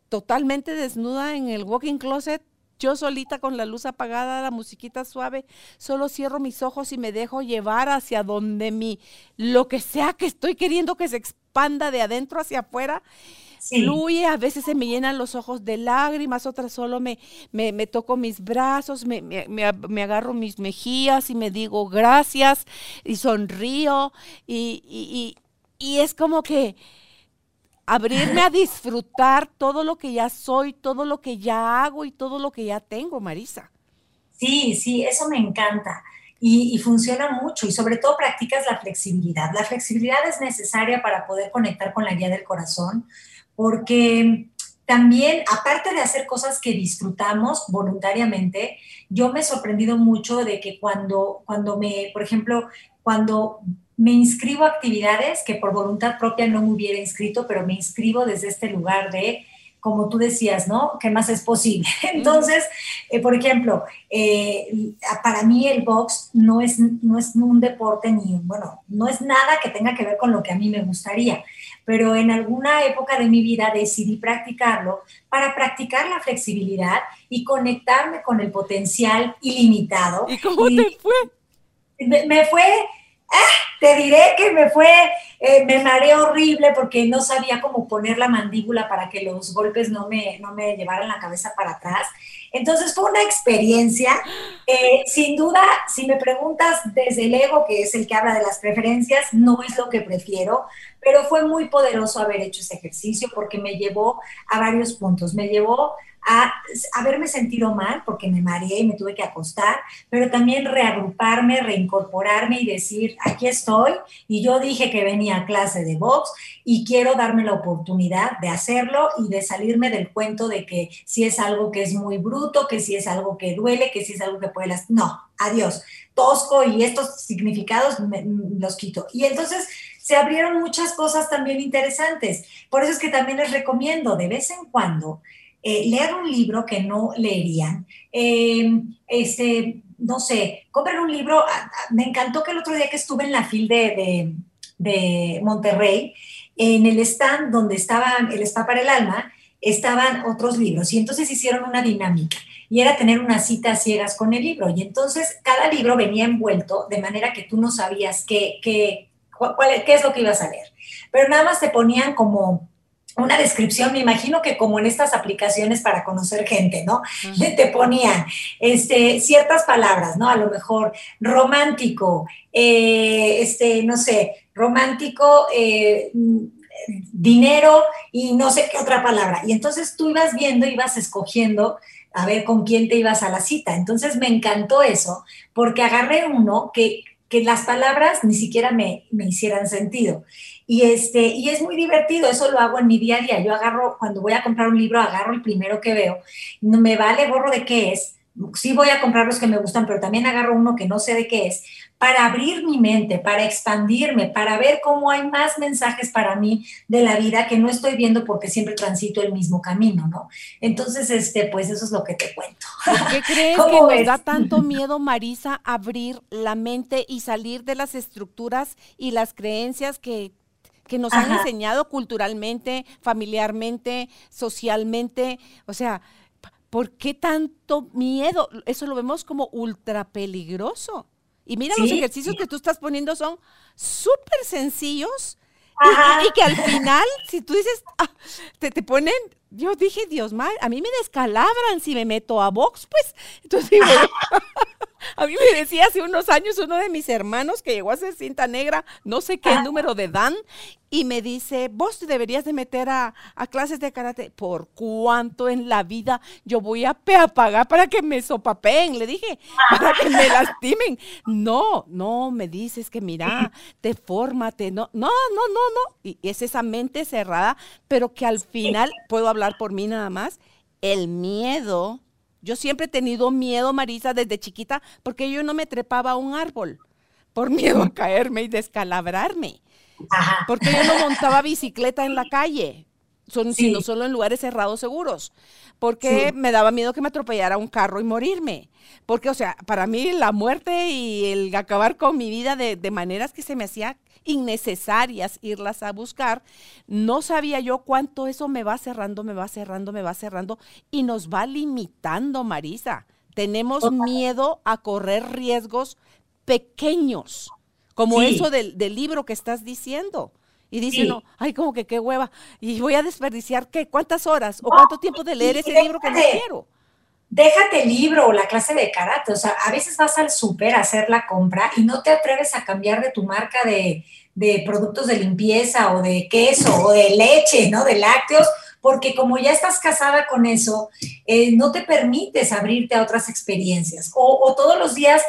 totalmente desnuda en el walking closet, yo solita con la luz apagada, la musiquita suave, solo cierro mis ojos y me dejo llevar hacia donde mi, lo que sea que estoy queriendo que se expanda de adentro hacia afuera fluye, a veces se me llenan los ojos de lágrimas, otras solo me, me, toco mis brazos, me, me, agarro mis mejillas y me digo gracias y sonrío y, y es como que abrirme a disfrutar todo lo que ya soy, todo lo que ya hago y todo lo que ya tengo, Marisa. Sí, sí, eso me encanta. Y, y, funciona mucho y sobre todo practicas la flexibilidad. La flexibilidad es necesaria para poder conectar con la guía del corazón, porque también, aparte de hacer cosas que disfrutamos voluntariamente, yo me he sorprendido mucho de que cuando, cuando me, por ejemplo, cuando me inscribo a actividades que por voluntad propia no me hubiera inscrito, pero me inscribo desde este lugar de como tú decías, ¿no? ¿Qué más es posible? Entonces, eh, por ejemplo, eh, para mí el box no es, no es un deporte ni, bueno, no es nada que tenga que ver con lo que a mí me gustaría, pero en alguna época de mi vida decidí practicarlo para practicar la flexibilidad y conectarme con el potencial ilimitado. ¿Y cómo te fue? me fue Ah, te diré que me fue, eh, me mareé horrible porque no sabía cómo poner la mandíbula para que los golpes no me, no me llevaran la cabeza para atrás. Entonces fue una experiencia, eh, sin duda, si me preguntas desde el ego, que es el que habla de las preferencias, no es lo que prefiero, pero fue muy poderoso haber hecho ese ejercicio porque me llevó a varios puntos. Me llevó a haberme sentido mal porque me mareé y me tuve que acostar, pero también reagruparme, reincorporarme y decir, aquí estoy. Y yo dije que venía a clase de box y quiero darme la oportunidad de hacerlo y de salirme del cuento de que si es algo que es muy bruto, que si es algo que duele, que si es algo que puede... Las... No, adiós. Tosco y estos significados los quito. Y entonces se abrieron muchas cosas también interesantes. Por eso es que también les recomiendo de vez en cuando eh, leer un libro que no leerían. Eh, este, no sé, compren un libro. Me encantó que el otro día que estuve en la fil de, de, Monterrey, en el stand donde estaba el Spa para el Alma, estaban otros libros y entonces hicieron una dinámica y era tener una cita ciegas con el libro y entonces cada libro venía envuelto de manera que tú no sabías qué, qué, qué es lo que ibas a leer, pero nada más te ponían como una descripción, me imagino que como en estas aplicaciones para conocer gente, ¿no? Te ponían este, ciertas palabras, ¿no? A lo mejor romántico, eh, este, no sé, romántico, eh, dinero y no sé qué otra palabra. Y entonces tú ibas viendo, ibas escogiendo a ver con quién te ibas a la cita. Entonces me encantó eso, porque agarré uno que que las palabras ni siquiera me, me hicieran sentido. Y, este, y es muy divertido, eso lo hago en mi día a día. Yo agarro, cuando voy a comprar un libro, agarro el primero que veo, no me vale gorro de qué es, sí voy a comprar los que me gustan, pero también agarro uno que no sé de qué es, para abrir mi mente, para expandirme, para ver cómo hay más mensajes para mí de la vida que no estoy viendo porque siempre transito el mismo camino, ¿no? Entonces, este, pues eso es lo que te cuento. ¿Por qué crees que nos da tanto miedo, Marisa, abrir la mente y salir de las estructuras y las creencias que que nos han enseñado culturalmente, familiarmente, socialmente. O sea, ¿por qué tanto miedo? Eso lo vemos como ultra peligroso. Y mira, los ejercicios que tú estás poniendo son súper sencillos. Y, que al final, si tú dices, ah, te, te, ponen, yo dije, Dios mío, a mí me descalabran si me meto a box, pues. Entonces digo, A mí me decía hace unos años uno de mis hermanos que llegó a ser cinta negra, no sé qué número de Dan, y me dice, vos te deberías de meter a, clases de karate. ¿Por cuánto en la vida yo voy a pagar para que me sopapeen? Le dije, para que me lastimen. No, no, me dices que mira, te fórmate. No, no, no, no, no. Y es esa mente cerrada, pero que al final, puedo hablar por mí nada más, el miedo yo siempre he tenido miedo, Marisa, desde chiquita, porque yo no me trepaba a un árbol por miedo a caerme y descalabrarme. Porque yo no montaba bicicleta en la calle, son, sino solo en lugares cerrados seguros. Porque me daba miedo que me atropellara un carro y morirme. Porque, o sea, para mí la muerte y el acabar con mi vida de, de maneras que se me hacía innecesarias irlas a buscar, no sabía yo cuánto eso me va cerrando, me va cerrando, me va cerrando y nos va limitando, Marisa. Tenemos miedo a correr riesgos pequeños, como eso del, libro que estás diciendo. Y dice, no, ay, como que qué hueva. Y voy a desperdiciar, ¿qué? ¿Cuántas horas? ¿O cuánto tiempo de leer ese libro que no quiero? Déjate el libro o la clase de karate. O sea, a veces vas al súper a hacer la compra y no te atreves a cambiar de tu marca de, productos de limpieza o de queso o de leche, ¿no? De lácteos, porque como ya estás casada con eso, eh, no te permites abrirte a otras experiencias. O, o, todos los días,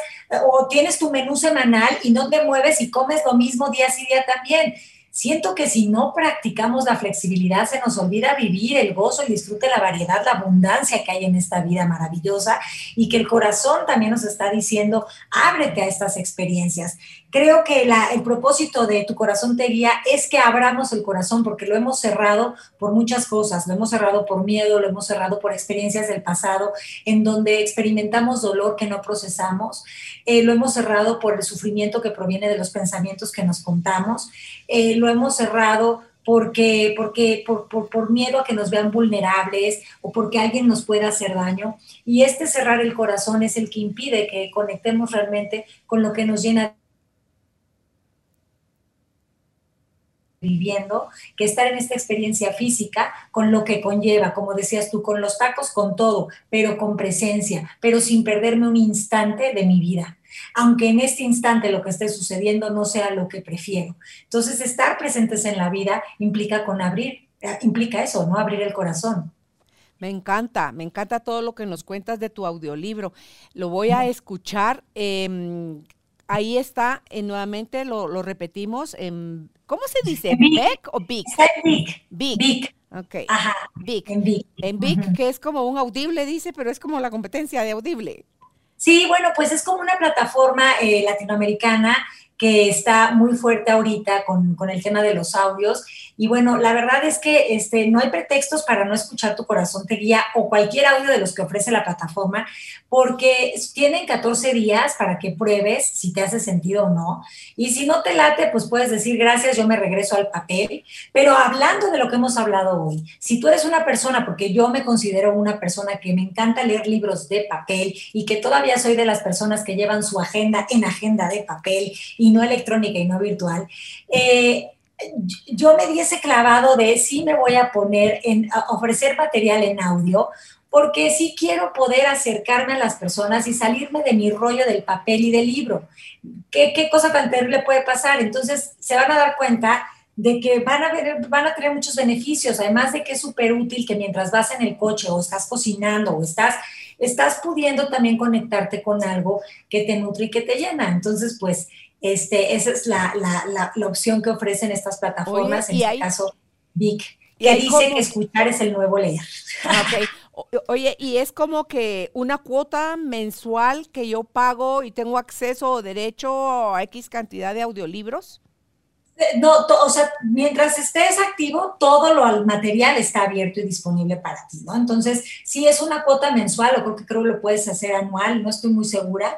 o tienes tu menú semanal y no te mueves y comes lo mismo día sí día también. Siento que si no practicamos la flexibilidad, se nos olvida vivir el gozo, el disfrute, la variedad, la abundancia que hay en esta vida maravillosa y que el corazón también nos está diciendo, ábrete a estas experiencias. Creo que el propósito de tu corazón te guía es que abramos el corazón porque lo hemos cerrado por muchas cosas, lo hemos cerrado por miedo, lo hemos cerrado por experiencias del pasado en donde experimentamos dolor que no procesamos, eh, lo hemos cerrado por el sufrimiento que proviene de los pensamientos que nos contamos, eh, lo hemos cerrado porque, porque por, por, miedo a que nos vean vulnerables o porque alguien nos pueda hacer daño. Y este cerrar el corazón es el que impide que conectemos realmente con lo que nos llena viviendo que estar en esta experiencia física con lo que conlleva, como decías tú, con los tacos, con todo, pero con presencia, pero sin perderme un instante de mi vida, aunque en este instante lo que esté sucediendo no sea lo que prefiero. Entonces, estar presentes en la vida implica con abrir, eh, implica eso, ¿no? Abrir el corazón. Me encanta, me encanta todo lo que nos cuentas de tu audiolibro. Lo voy a escuchar. Em, ahí está, eh, nuevamente lo, lo repetimos en ¿Cómo se dice? ¿Beck o Big? Big. Big. Ok. Ajá. Big. En Big. En Big, que es como un audible, dice, pero es como la competencia de audible. Sí, bueno, pues es como una plataforma eh, latinoamericana que está muy fuerte ahorita con, con, el tema de los audios. Y bueno, la verdad es que este, no hay pretextos para no escuchar tu corazón te guía o cualquier audio de los que ofrece la plataforma, porque tienen 14 días para que pruebes si te hace sentido o no. Y si no te late, pues puedes decir gracias, yo me regreso al papel. Pero hablando de lo que hemos hablado hoy, si tú eres una persona, porque yo me considero una persona que me encanta leer libros de papel y que todavía soy de las personas que llevan su agenda en agenda de papel y no electrónica y no virtual, eh, yo me di ese clavado de sí me voy a poner en ofrecer material en audio porque sí quiero poder acercarme a las personas y salirme de mi rollo del papel y del libro. ¿Qué, qué cosa tan terrible puede pasar? Entonces se van a dar cuenta de que van a, ver, van a tener muchos beneficios, además de que es súper útil que mientras vas en el coche o estás cocinando o estás, estás pudiendo también conectarte con algo que te nutre y que te llena. Entonces, pues este, esa es la, opción que ofrecen estas plataformas, en este caso Vic, que dice que escuchar es el nuevo leer. Ah, oye, y es como que una cuota mensual que yo pago y tengo acceso o derecho a X cantidad de audiolibros. Eh, no, o sea, mientras estés activo, todo lo material está abierto y disponible para ti, ¿no? Entonces, si es una cuota mensual, o creo que creo que lo puedes hacer anual, no estoy muy segura,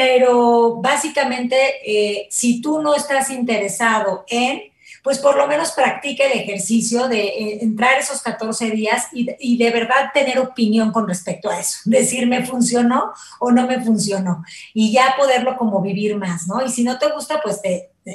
pero básicamente, eh, si tú no estás interesado en pues por lo menos practique el ejercicio de eh, entrar esos 14 días y, de verdad tener opinión con respecto a eso, decir me funcionó o no me funcionó y ya poderlo como vivir más, ¿no? Y si no te gusta, pues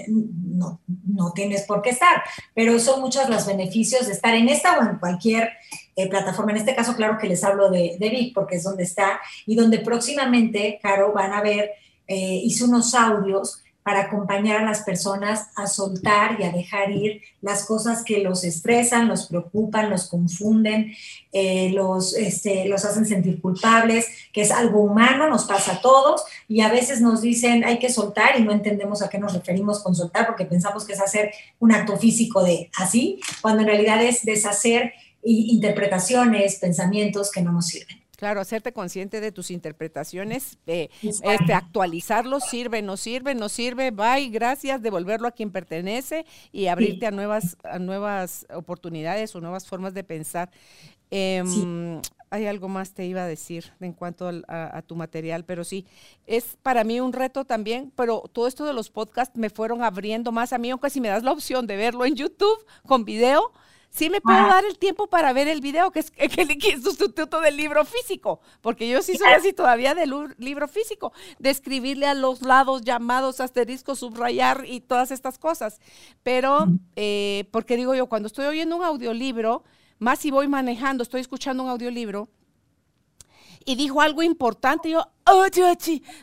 no, no, tienes por qué estar, pero son muchos los beneficios de estar en esta o en cualquier eh, plataforma. En este caso, claro que les hablo de, de Vic porque es donde está y donde próximamente, Caro, van a ver, eh, hice unos audios para acompañar a las personas a soltar y a dejar ir las cosas que los estresan, los preocupan, los confunden, eh, los, este, los hacen sentir culpables, que es algo humano, nos pasa a todos y a veces nos dicen hay que soltar y no entendemos a qué nos referimos con soltar porque pensamos que es hacer un acto físico de así, cuando en realidad es deshacer interpretaciones, pensamientos que no nos sirven. Claro, hacerte consciente de tus interpretaciones, eh, este, actualizarlos, sirve, no sirve, no sirve, bye, gracias, devolverlo a quien pertenece y abrirte a nuevas, a nuevas oportunidades o nuevas formas de pensar. Em, hay algo más te iba a decir en cuanto a, a, tu material, pero sí, es para mí un reto también, pero todo esto de los podcasts me fueron abriendo más a mí, aunque si me das la opción de verlo en YouTube con video, sí me puedo dar el tiempo para ver el video, que es, el sustituto del libro físico, porque yo sí soy así todavía del libro físico, de escribirle a los lados llamados asterisco, subrayar y todas estas cosas. Pero, eh, porque digo yo, cuando estoy oyendo un audiolibro, más si voy manejando, estoy escuchando un audiolibro, y dijo algo importante. Yo, oh,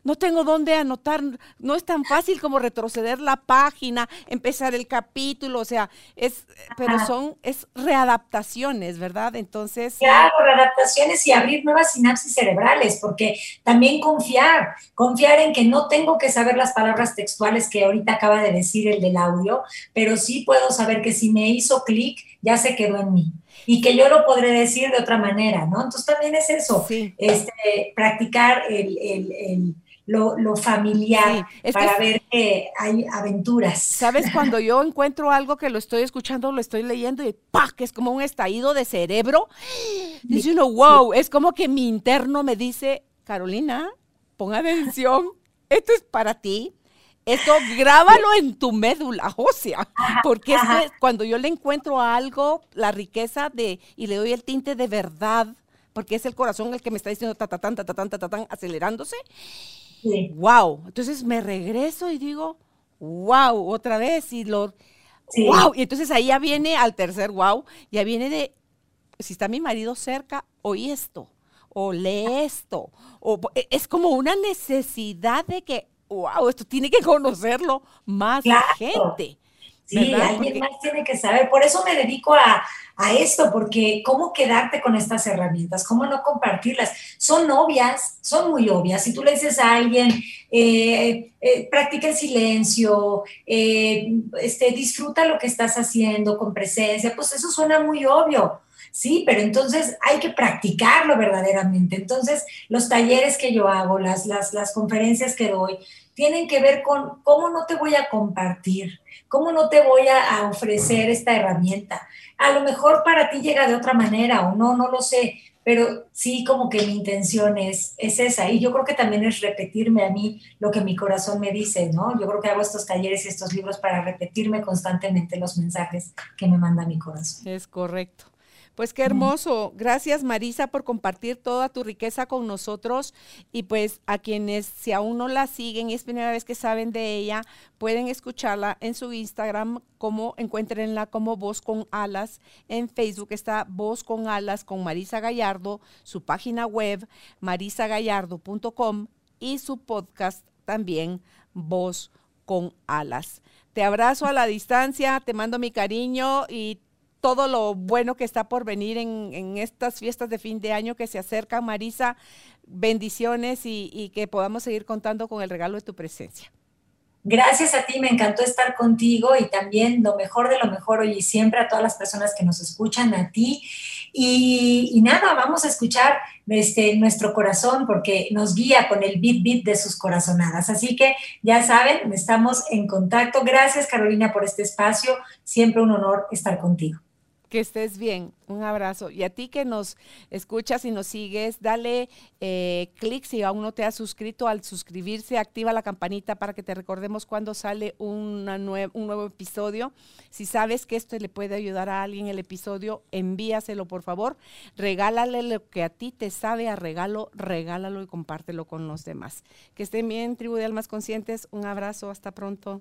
no tengo dónde anotar. No es tan fácil como retroceder la página, empezar el capítulo, o sea, es, pero son, es readaptaciones, ¿verdad? Entonces. Claro, readaptaciones y abrir nuevas sinapsis cerebrales, porque también confiar, confiar en que no tengo que saber las palabras textuales que ahorita acaba de decir el del audio, pero sí puedo saber que si me hizo clic, ya se quedó en mí y que yo lo podré decir de otra manera, ¿no? Entonces también es eso, este, practicar el, lo, familiar para ver que hay aventuras. ¿Sabes? Cuando yo encuentro algo que lo estoy escuchando, lo estoy leyendo y ¡pah! que es como un estallido de cerebro, dice uno, wow, es como que mi interno me dice, Carolina, pon atención, esto es para ti esto grábalo en tu médula ósea, porque cuando yo le encuentro algo, la riqueza de, y le doy el tinte de verdad, porque es el corazón el que me está diciendo ta ta ta ta ta ta ta acelerándose. Wow. Entonces me regreso y digo, wow, otra vez y lo wow, y entonces ahí ya viene al tercer wow, ya viene de si está mi marido cerca, oí esto o lee esto, o e, es como una necesidad de que wow, esto tiene que conocerlo más gente. Sí, alguien más tiene que saber. Por eso me dedico a, esto, porque cómo quedarte con estas herramientas, cómo no compartirlas. Son obvias, son muy obvias. Si tú le dices a alguien, eh, eh, practica el silencio, eh, este, disfruta lo que estás haciendo con presencia, pues eso suena muy obvio. Sí, pero entonces hay que practicarlo verdaderamente. Entonces, los talleres que yo hago, las, las, las conferencias que doy, tienen que ver con cómo no te voy a compartir, cómo no te voy a, ofrecer esta herramienta. A lo mejor para ti llega de otra manera o no, no lo sé, pero sí como que mi intención es, es esa. Y yo creo que también es repetirme a mí lo que mi corazón me dice, ¿no? Yo creo que hago estos talleres y estos libros para repetirme constantemente los mensajes que me manda mi corazón. Es correcto. Pues qué hermoso. Gracias Marisa por compartir toda tu riqueza con nosotros y pues a quienes si aún no la siguen y es primera vez que saben de ella, pueden escucharla en su Instagram como encuéntrenla como Voz con Alas. En Facebook está Voz con Alas con Marisa Gallardo, su página web marisagallardo.com y su podcast también Voz con Alas. Te abrazo a la distancia, te mando mi cariño y todo lo bueno que está por venir en, estas fiestas de fin de año que se acercan, Marisa. Bendiciones y, y que podamos seguir contando con el regalo de tu presencia. Gracias a ti, me encantó estar contigo y también lo mejor de lo mejor hoy y siempre a todas las personas que nos escuchan, a ti. Y, nada, vamos a escuchar este, nuestro corazón porque nos guía con el beat beat de sus corazonadas. Así que ya saben, estamos en contacto. Gracias Carolina por este espacio. Siempre un honor estar contigo. Que estés bien. Un abrazo. Y a ti que nos escuchas y nos sigues, dale eh, clic si aún no te has suscrito. Al suscribirse, activa la campanita para que te recordemos cuando sale una un nuevo episodio. Si sabes que esto le puede ayudar a alguien el episodio, envíaselo por favor. Regálale lo que a ti te sabe a regalo, regálalo y compártelo con los demás. Que estén bien, tribu de almas conscientes. Un abrazo. Hasta pronto.